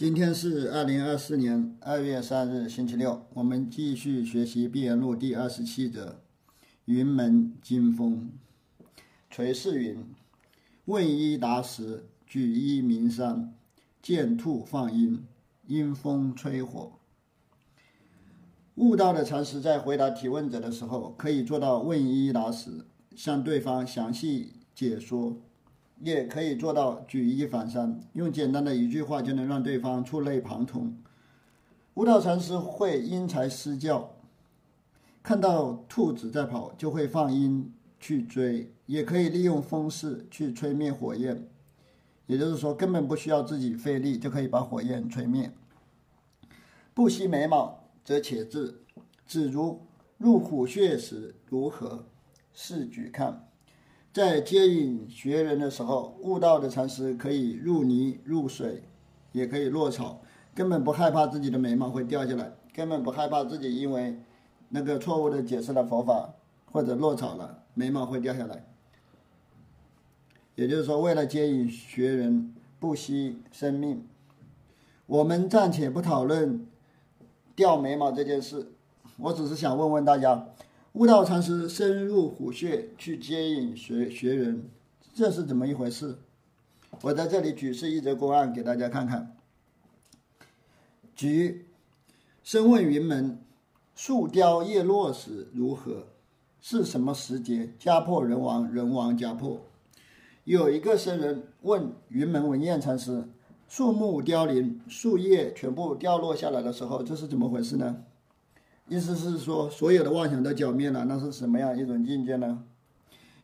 今天是二零二四年二月三日，星期六。我们继续学习《碧岩录》第二十七则：云门金风，垂世云。问一答十，举一鸣三，见兔放鹰，阴风吹火。悟道的禅师在回答提问者的时候，可以做到问一答十，向对方详细解说。也可以做到举一反三，用简单的一句话就能让对方触类旁通。悟道禅师会因材施教，看到兔子在跑，就会放鹰去追，也可以利用风势去吹灭火焰。也就是说，根本不需要自己费力，就可以把火焰吹灭。不惜眉毛，则且至。只如入虎穴时如何？试举看。在接引学人的时候，悟道的禅师可以入泥入水，也可以落草，根本不害怕自己的眉毛会掉下来，根本不害怕自己因为那个错误的解释了佛法或者落草了，眉毛会掉下来。也就是说，为了接引学人，不惜生命。我们暂且不讨论掉眉毛这件事，我只是想问问大家。悟道禅师深入虎穴去接引学学人，这是怎么一回事？我在这里举示一则公案给大家看看。举，深问云门，树凋叶落时如何？是什么时节？家破人亡，人亡家破。有一个僧人问云门文彦禅师：树木凋零，树叶全部掉落下来的时候，这是怎么回事呢？意思是说，所有的妄想都剿灭了，那是什么样一种境界呢？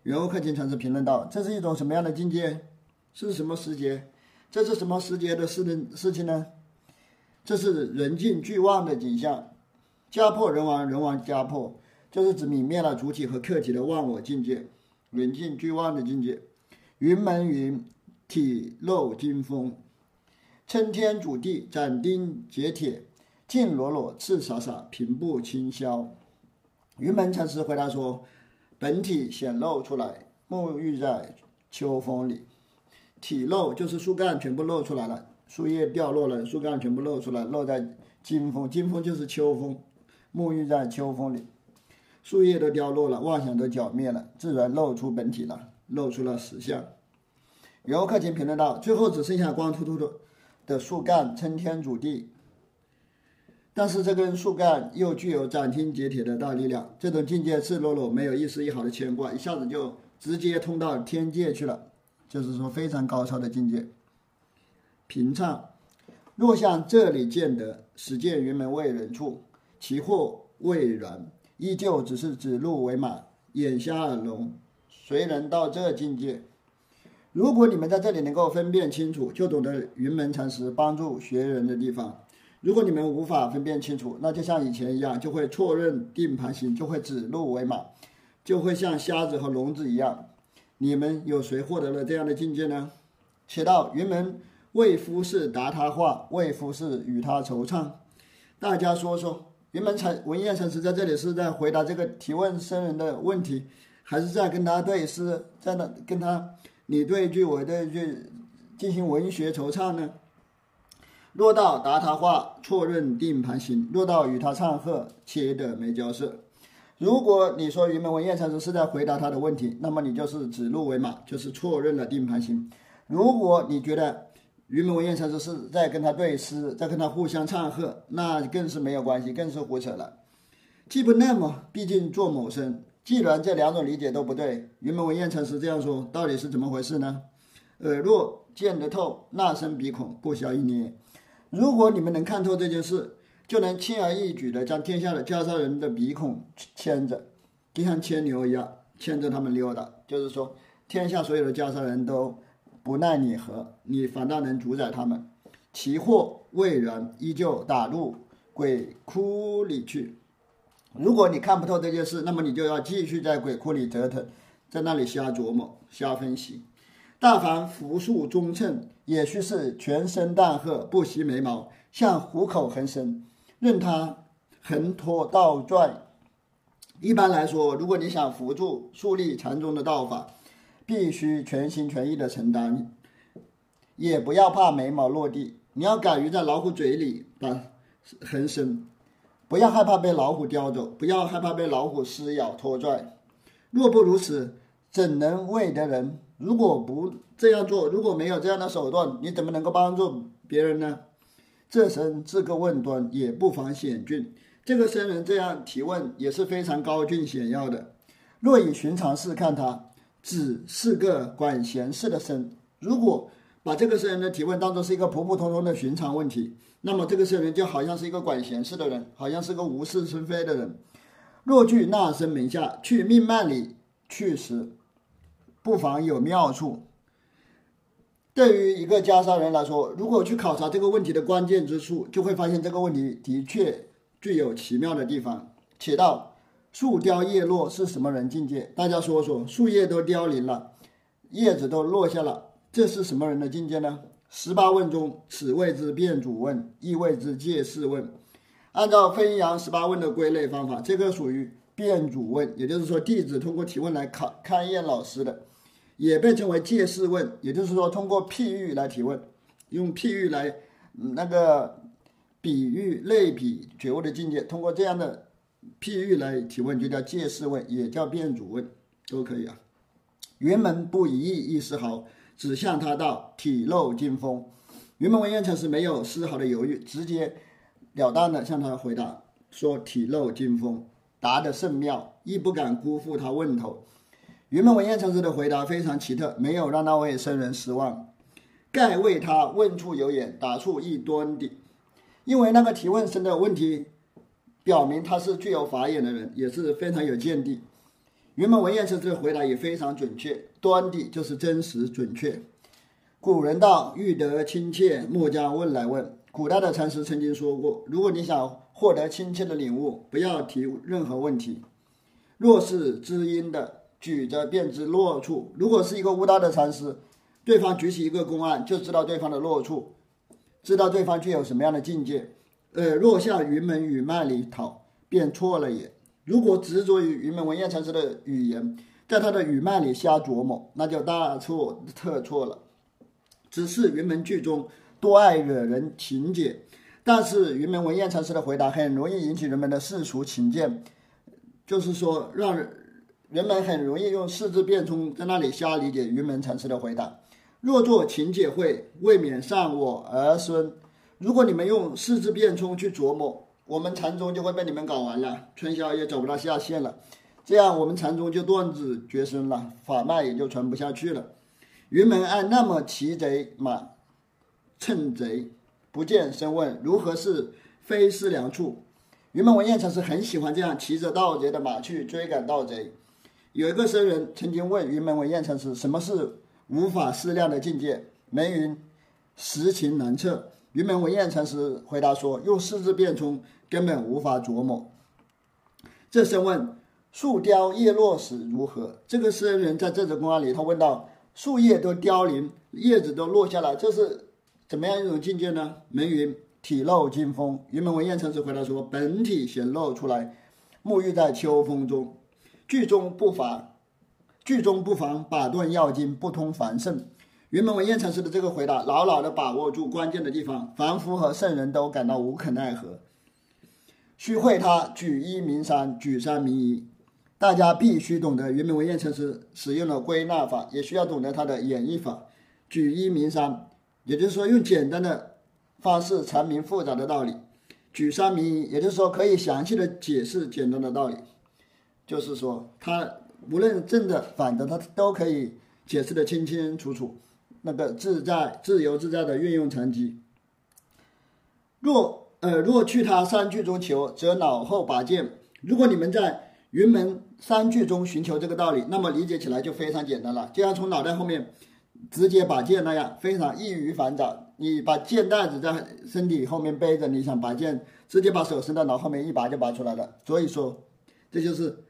圆悟克勤禅师评论道：“这是一种什么样的境界？是什么时节？这是什么时节的事的事情呢？这是人尽俱忘的景象，家破人亡，人亡家破，就是指泯灭了主体和客体的忘我境界，人尽俱忘的境界。云门云，体露金风，撑天主地，斩钉截铁。”净裸裸，赤洒洒，平步青霄。云门禅师回答说：“本体显露出来，沐浴在秋风里。体露就是树干全部露出来了，树叶掉落了，树干全部露出来，露在金风。金风就是秋风，沐浴在秋风里，树叶都掉落了，妄想都剿灭了，自然露出本体了，露出了实相。”游客请评论道：“最后只剩下光秃秃的的树干撑天主地。”但是这根树干又具有斩钉截铁的大力量，这种境界赤裸裸，没有一丝一毫的牵挂，一下子就直接通到天界去了，就是说非常高超的境界。平畅，若向这里见得，始见云门未人处，其惑未然，依旧只是指鹿为马，眼瞎耳聋，谁能到这境界？如果你们在这里能够分辨清楚，就懂得云门禅师帮助学人的地方。如果你们无法分辨清楚，那就像以前一样，就会错认定盘行，就会指鹿为马，就会像瞎子和聋子一样。你们有谁获得了这样的境界呢？且道云门为夫是答他话，为夫是与他惆怅。大家说说，云门禅文彦禅师在这里是在回答这个提问僧人的问题，还是在跟他对诗，在那跟他你对一句我对一句进行文学惆怅呢？若道答他话，错认定盘行；若道与他唱和，切得没交涉。如果你说云门文彦禅师是在回答他的问题，那么你就是指鹿为马，就是错认了定盘行。如果你觉得云门文彦禅师是在跟他对诗，在跟他互相唱和，那更是没有关系，更是胡扯了。既不那么，毕竟做某生。既然这两种理解都不对，云门文彦禅师这样说，到底是怎么回事呢？耳若见得透，那生鼻孔不消一捏。如果你们能看透这件事，就能轻而易举地将天下的袈裟人的鼻孔牵着，就像牵牛一样牵着他们溜达。就是说，天下所有的袈裟人都不奈你何，你反倒能主宰他们。其祸未然，依旧打入鬼窟里去。如果你看不透这件事，那么你就要继续在鬼窟里折腾，在那里瞎琢磨、瞎分析。大凡福树中称，也须是全身淡褐，不惜眉毛，像虎口横生，任它横拖倒拽。一般来说，如果你想扶住树立禅宗的道法，必须全心全意的承担，也不要怕眉毛落地，你要敢于在老虎嘴里把横生，不要害怕被老虎叼走，不要害怕被老虎撕咬拖拽。若不如此，怎能为得人？如果不这样做，如果没有这样的手段，你怎么能够帮助别人呢？这生这个问端也不妨险峻。这个僧人这样提问也是非常高峻险要的。若以寻常事看他，只是个管闲事的僧。如果把这个僧人的提问当做是一个普普通通的寻常问题，那么这个僧人就好像是一个管闲事的人，好像是个无事生非的人。若据那僧门下去命脉里去时，不妨有妙处。对于一个袈裟人来说，如果去考察这个问题的关键之处，就会发现这个问题的确具有奇妙的地方。且道树凋叶落是什么人境界？大家说说，树叶都凋零了，叶子都落下了，这是什么人的境界呢？十八问中，此谓之辩主问，亦谓之借事问。按照分阳十八问的归类方法，这个属于辩主问，也就是说，弟子通过提问来考勘验老师的。也被称为借事问，也就是说，通过譬喻来提问，用譬喻来那个比喻类比觉悟的境界，通过这样的譬喻来提问，就叫借事问，也叫辩主问，都可以啊。云门不疑义一丝毫，只向他道体露金风。云门文彦禅师没有丝毫的犹豫，直截了当的向他回答说：“体露金风，答得甚妙，亦不敢辜负他问头。”云门文彦禅师的回答非常奇特，没有让那位僧人失望。盖为他问处有眼，答处一端的。因为那个提问僧的问题，表明他是具有法眼的人，也是非常有见地。云门文彦禅师的回答也非常准确，端的就是真实准确。古人道：“欲得亲切，莫将问来问。”古代的禅师曾经说过：“如果你想获得亲切的领悟，不要提任何问题。若是知音的。”举着便知落处。如果是一个悟大的禅师，对方举起一个公案，就知道对方的落处，知道对方具有什么样的境界。呃，若向云门语脉里讨，便错了也。如果执着于云门文彦禅师的语言，在他的语脉里瞎琢磨，那就大错特错了。只是云门剧中多爱惹人情结，但是云门文彦禅师的回答很容易引起人们的世俗情见，就是说让人。人们很容易用四字变通在那里瞎理解云门禅师的回答。若作情解会，未免伤我儿孙。如果你们用四字变通去琢磨，我们禅宗就会被你们搞完了，春宵也走不到下线了。这样我们禅宗就断子绝孙了，法脉也就传不下去了。云门按那么骑贼马，趁贼不见声问，如何是非思良处？云门文彦禅师很喜欢这样骑着盗贼的马去追赶盗贼。有一个僧人曾经问云门文彦禅师：“什么是无法思量的境界？”门云：“实情难测。”云门文彦禅师回答说：“用四字变通，根本无法琢磨。”这僧问：“树凋叶落时如何？”这个僧人在这则公案里，他问到：“树叶都凋零，叶子都落下来，这是怎么样一种境界呢？”门云：“体露金风。”云门文彦禅师回答说：“本体显露出来，沐浴在秋风中。”剧中不乏，剧中不妨把断要经，不通凡圣。云门文彦禅师的这个回答，牢牢的把握住关键的地方，凡夫和圣人都感到无可奈何。须会他举一名三，举三名一。大家必须懂得云门文彦禅师使用了归纳法，也需要懂得他的演绎法。举一名三，也就是说用简单的方式阐明复杂的道理；举三名一，也就是说可以详细的解释简单的道理。就是说，他无论正的反的，他都可以解释的清清楚楚，那个自在、自由自在的运用禅机。若呃若去他三句中求，则脑后拔剑。如果你们在云门三句中寻求这个道理，那么理解起来就非常简单了，就像从脑袋后面直接拔剑那样，非常易于反掌。你把剑袋子在身体后面背着，你想拔剑，直接把手伸到脑后面一拔就拔出来了。所以说，这就是。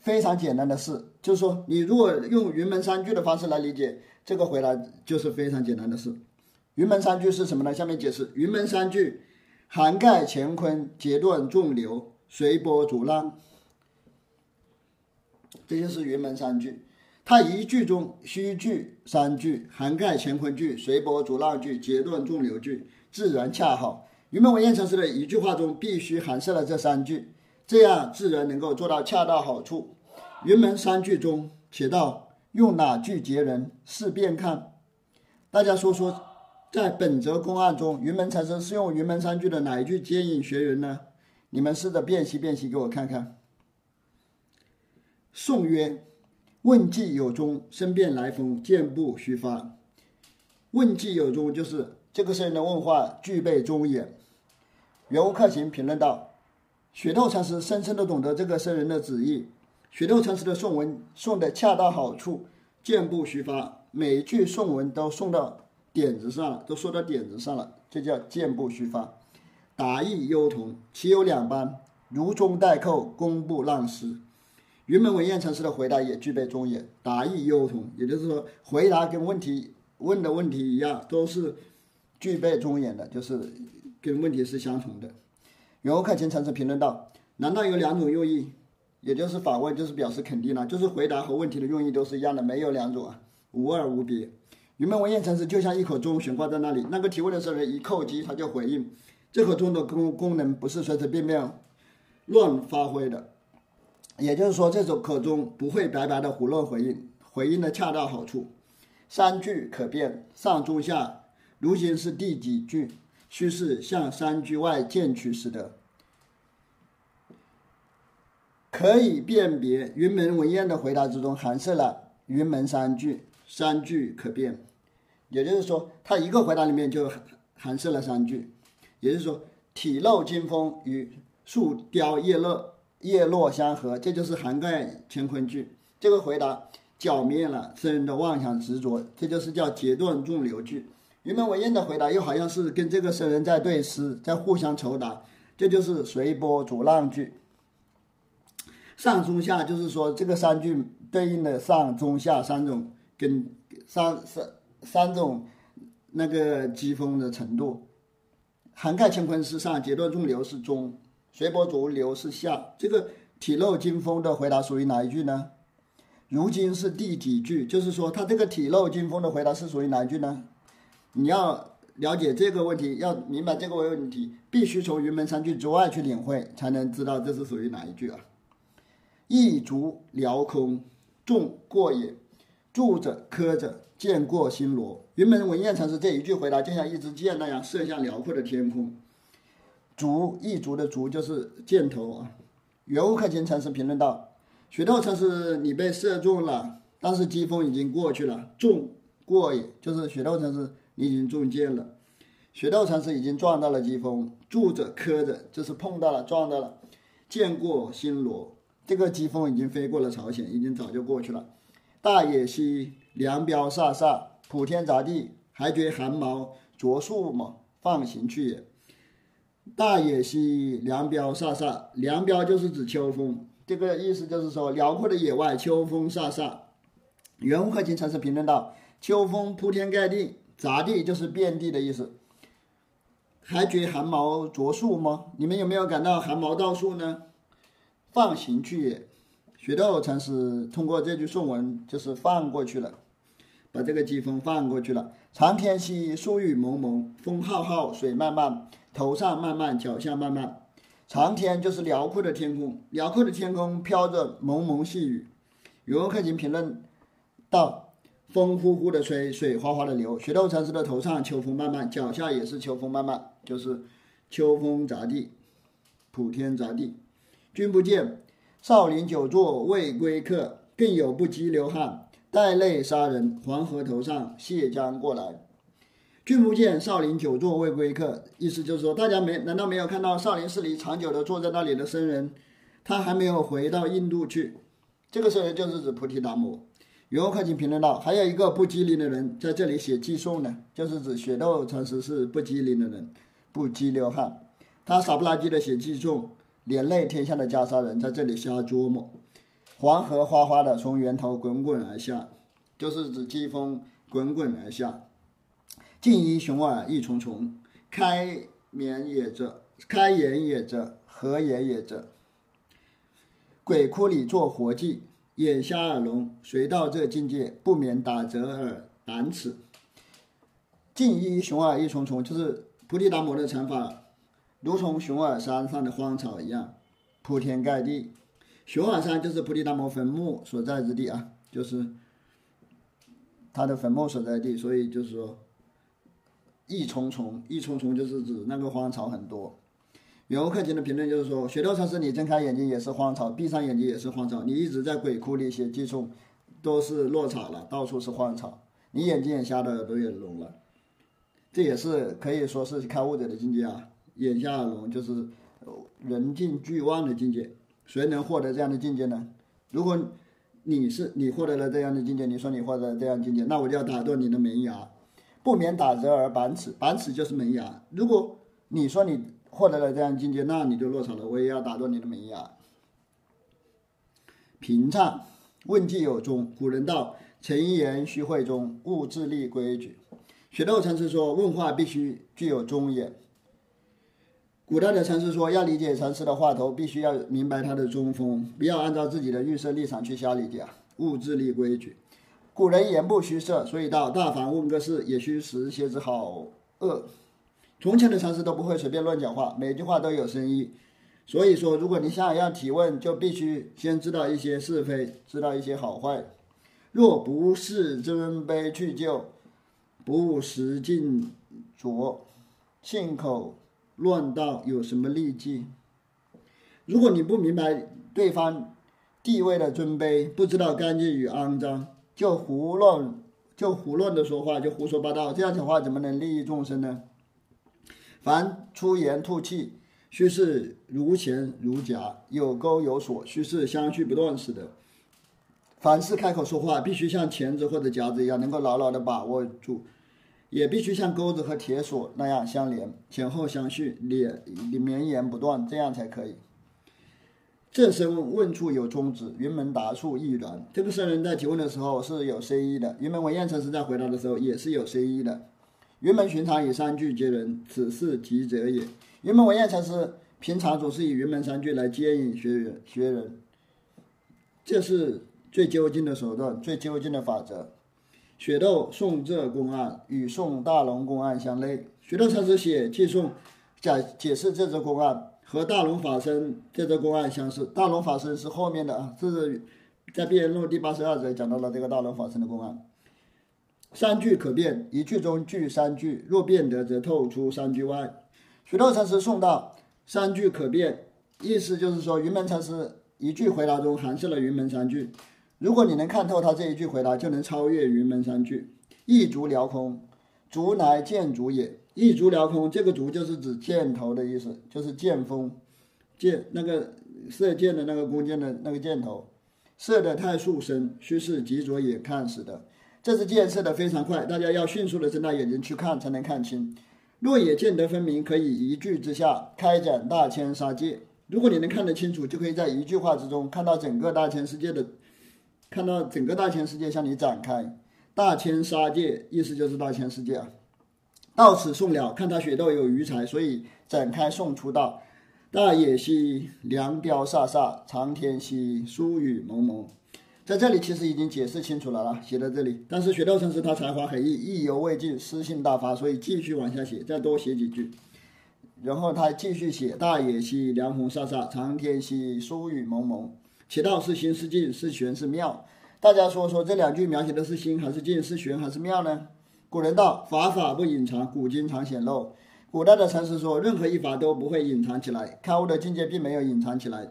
非常简单的事，就是说，你如果用云门三句的方式来理解这个回答，就是非常简单的事。云门三句是什么呢？下面解释：云门三句涵盖乾坤，截断众流，随波逐浪，这就是云门三句。它一句中虚句三句，涵盖乾坤句、随波逐浪句、截断众流句。自然恰好。云门文偃禅师的一句话中必须含摄了这三句，这样自然能够做到恰到好处。云门三句中写道：“用哪句接人？试便看。”大家说说，在本则公案中，云门禅师是用云门三句的哪一句接引学员呢？你们试着辨析辨析，给我看看。宋曰：“问计有终，申辩来风，箭不虚发。”问计有终，就是这个圣人的问话具备终也。圆悟克勤评论道：“雪窦禅师深深的懂得这个僧人的旨意，雪窦禅师的颂文颂的恰到好处，箭不虚发，每一句颂文都送到点子上了，都说到点子上了，这叫箭不虚发。答意幽同，其有两般，如中带扣，工不浪失。”云门文彦禅师的回答也具备忠言，答意幽同，也就是说，回答跟问题问的问题一样，都是具备忠言的，就是跟问题是相同的。圆悟克勤禅师评论道：“难道有两种用意？也就是反问，就是表示肯定了，就是回答和问题的用意都是一样的，没有两种啊，无二无别。云门文偃禅师就像一口钟悬挂在那里，那个提问的时候一叩击，他就回应。这口钟的功功能不是随随便便乱发挥的。”也就是说，这首口钟不会白白的胡乱回应，回应的恰到好处。三句可变，上中下，如今是第几句？趋势向三句外渐取使得。可以辨别云门文彦的回答之中含摄了云门三句，三句可变。也就是说，他一个回答里面就含摄了三句。也就是说，体露金风与树雕叶落。叶落相合，这就是涵盖乾坤句。这个回答剿灭了僧人的妄想执着，这就是叫截断众流句。云门文偃的回答又好像是跟这个僧人在对诗，在互相酬答，这就是随波逐浪句。上中下就是说这个三句对应的上中下三种跟三三三种那个机锋的程度，涵盖乾坤是上，截断众流是中。随波逐流是下，这个体露金风的回答属于哪一句呢？如今是第几句？就是说，他这个体露金风的回答是属于哪一句呢？你要了解这个问题，要明白这个问题，必须从云门三句之外去领会，才能知道这是属于哪一句啊？一足辽空，众过也；住者磕者，见过星罗。云门文彦禅师这一句回答，就像一支箭那样射向辽阔的天空。足一足的足就是箭头啊。圆悟克勤禅师评论道：“雪窦禅师，你被射中了，但是疾风已经过去了。众过也，就是雪窦禅师你已经中箭了。雪道禅师已经撞到了疾风，住着磕着，就是碰到了撞到了。见过星罗，这个疾风已经飞过了朝鲜，已经早就过去了。大野兮凉飙飒飒，普天杂地，还觉寒毛着树么？放行去也。”大野兮凉飙飒飒，凉飙就是指秋风，这个意思就是说辽阔的野外秋风飒飒。圆悟克勤禅师评论道：“秋风铺天盖地，杂地就是遍地的意思。还觉寒毛着树吗？你们有没有感到寒毛倒竖呢？放行去也。雪窦禅师通过这句颂文，就是放过去了，把这个季风放过去了。长天兮树雨蒙蒙，风浩浩，水漫漫。头上漫漫，脚下漫漫，长天就是辽阔的天空，辽阔的天空飘着蒙蒙细雨。语文课勤评论道：“风呼呼的吹，水哗哗的流。雪窦禅师的头上秋风漫漫，脚下也是秋风漫漫，就是秋风杂地，普天杂地。君不见，少林久坐未归客，更有不羁流汗，带泪杀人。黄河头上谢江过来。”君不见少林久坐未归客，意思就是说，大家没难道没有看到少林寺里长久的坐在那里的僧人，他还没有回到印度去？这个僧人就是指菩提达摩。圆悟克勤评论道，还有一个不机灵的人在这里写寄送呢，就是指雪窦禅师是不机灵的人，不羁流汗，他傻不拉几的写寄送，连累天下的袈裟人在这里瞎琢磨。黄河哗哗的从源头滚滚而下，就是指季风滚滚而下。静一雄耳意重重，开眠也者，开眼也者，合眼也者。鬼窟里做活计，眼瞎耳聋，谁到这境界，不免打折耳胆齿。静一雄耳一重重，就是菩提达摩的禅法，如同熊耳山上的荒草一样，铺天盖地。熊耳山就是菩提达摩坟墓所在之地啊，就是他的坟墓所在地，所以就是说，一重重，一重重就是指那个荒草很多。游客经的评论就是说，雪窦禅师，你睁开眼睛也是荒草，闭上眼睛也是荒草，你一直在鬼窟里写寄送，都是落草了，到处是荒草，你眼睛也瞎的，耳朵也聋了。这也是可以说是开悟者的境界啊，眼瞎耳聋就是人尽俱忘的境界。谁能获得这样的境界呢？如果你是你获得了这样的境界，你说你获得了这样境界，那我就要打断你的门牙，不免打折而板齿，板齿就是门牙。如果你说你获得了这样境界，那你就落草了，我也要打断你的门牙。平唱问计有终，古人道：陈言须会中，勿自立规矩。雪窦禅师说：“问话必须具有终也。”古代的禅师说：“要理解禅师的话头，必须要明白他的中锋，不要按照自己的预设立场去瞎理解，勿自立规矩。”古人言不虚设，所以到大凡问个事，也需识些之好恶。从前的禅师都不会随便乱讲话，每句话都有深意。所以说，如果你想要提问，就必须先知道一些是非，知道一些好坏。若不是尊卑去就。不识进浊，信口乱道有什么利弊？如果你不明白对方地位的尊卑，不知道干净与肮脏，就胡乱就胡乱的说话，就胡说八道，这样讲话怎么能利益众生呢？凡出言吐气，须是如弦如夹，有钩有锁，须是相续不断似的。凡是开口说话，必须像钳子或者夹子一样，能够牢牢的把握住。也必须像钩子和铁锁那样相连，前后相续，连绵延不断，这样才可以。这声问处有终止，云门答处亦然。这个僧人在提问的时候是有深意的，云门文彦禅师在回答的时候也是有深意的。云门寻常以三句接人，此事极者也。云门文彦禅师平常总是以云门三句来接引学员学人，这是最究竟的手段，最究竟的法则。雪窦送这公案与宋大龙公案相类。雪窦禅师写记送解解释这则公案，和大龙法身这则公案相似。大龙法身是后面的啊，这是在《辩论录》第八十二则讲到了这个大龙法身的公案。三句可变，一句中句三句，若变得则透出三句外。许多禅师送道：三句可变，意思就是说云门禅师一句回答中含摄了云门三句。如果你能看透他这一句回答，就能超越云门三句。一足辽空，足乃箭足也。一足辽空，这个足就是指箭头的意思，就是箭锋，箭那个射箭的那个弓箭的那个箭头，射得太速深，须是急着也看死的。这支箭射得非常快，大家要迅速的睁大眼睛去看才能看清。若也见得分明，可以一句之下开展大千杀戒。如果你能看得清楚，就可以在一句话之中看到整个大千世界的。看到整个大千世界向你展开，大千杀界意思就是大千世界啊。到此送了，看他雪窦有余才，所以展开送出道。大野兮凉雕飒飒，长天兮疏雨蒙蒙。在这里其实已经解释清楚了啦，写在这里。但是雪窦禅师他才华横溢，意犹未尽，诗性大发，所以继续往下写，再多写几句。然后他继续写：大野兮凉风飒飒，长天兮疏雨蒙蒙。其道是心是静是玄是妙，大家说说这两句描写的是心还是静，是玄还是妙呢？古人道法法不隐藏，古今常显露。古代的禅师说，任何一法都不会隐藏起来，开悟的境界并没有隐藏起来，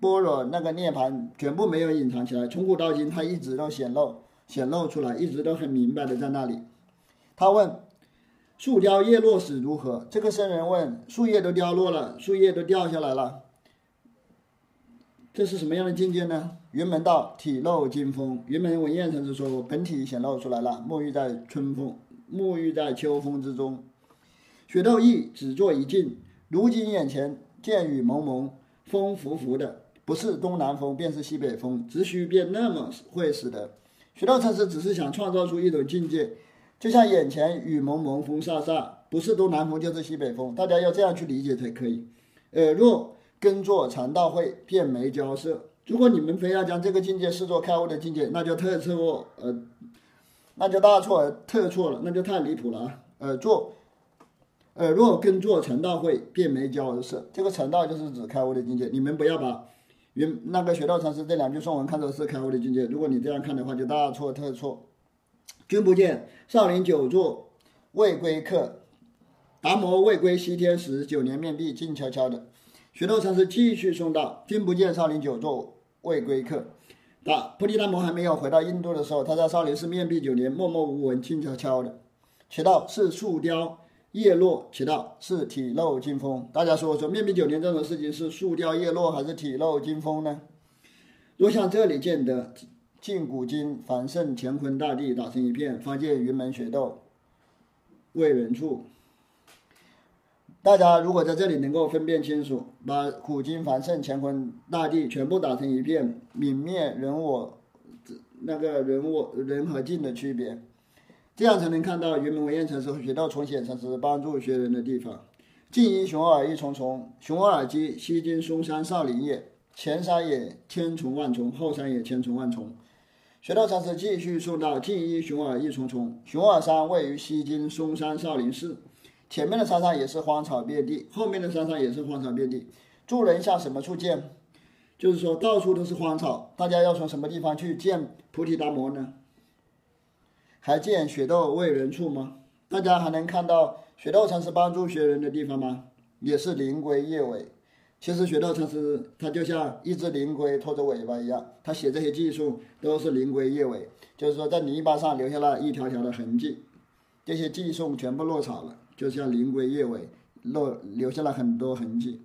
般若那个涅槃全部没有隐藏起来，从古到今他一直都显露显露出来，一直都很明白的在那里。他问：树雕叶落时如何？这个僧人问：树叶都凋落了，树叶都掉下来了。这是什么样的境界呢？云门道体露金风，云门文彦禅师说：“本体显露出来了，沐浴在春风，沐浴在秋风之中。”雪窦意只做一境，如今眼前见雨蒙蒙，风拂拂的，不是东南风，便是西北风，只需便那么会使得。雪窦禅师只是想创造出一种境界，就像眼前雨蒙蒙，风飒飒，不是东南风就是西北风，大家要这样去理解才可以。呃，若。跟做禅道会，便没交涉。如果你们非要将这个境界视作开悟的境界，那就特错，呃，那就大错特错了，那就太离谱了啊！呃，做呃若耕作成道会，便没教而色。这个成道就是指开悟的境界。你们不要把原那个学道禅师这两句颂文看作是开悟的境界。如果你这样看的话，就大错特错。君不见少林久坐未归客，达摩未归西天时，九年面壁静悄悄的。学道禅师继续诵道：君不见少林久坐未归客。达菩提达摩还没有回到印度的时候，他在少林寺面壁九年，默默无闻，静悄悄的。其道是树雕。叶落，其道是体露金风。大家说说，面壁九年这种事情是树雕叶落还是体露金风呢？若像这里见得尽古今繁盛乾坤大地打成一片，方见云门雪斗为人处。大家如果在这里能够分辨清楚，把古今繁盛乾坤大地全部打成一片，泯灭人我那个人我人和境的区别。这样才能看到云门文彦禅师和学道重显禅师帮助学人的地方。近因雄尔一重重，雄尔即西京嵩山少林也。前山也千重万重，后山也千重万重。学道禅师继续说道：近因雄尔一重重，雄尔山位于西京嵩山少林寺，前面的山上也是荒草遍地，后面的山上也是荒草遍地。助人向什么处见？就是说到处都是荒草，大家要从什么地方去见菩提达摩呢？还见雪窦为人处吗？大家还能看到雪窦禅师帮助学人的地方吗？也是灵龟叶尾。其实雪窦禅师他就像一只灵龟拖着尾巴一样，他写这些技术都是灵龟叶尾，就是说在泥巴上留下了一条条的痕迹。这些寄送全部落草了，就像灵龟叶尾落留下了很多痕迹。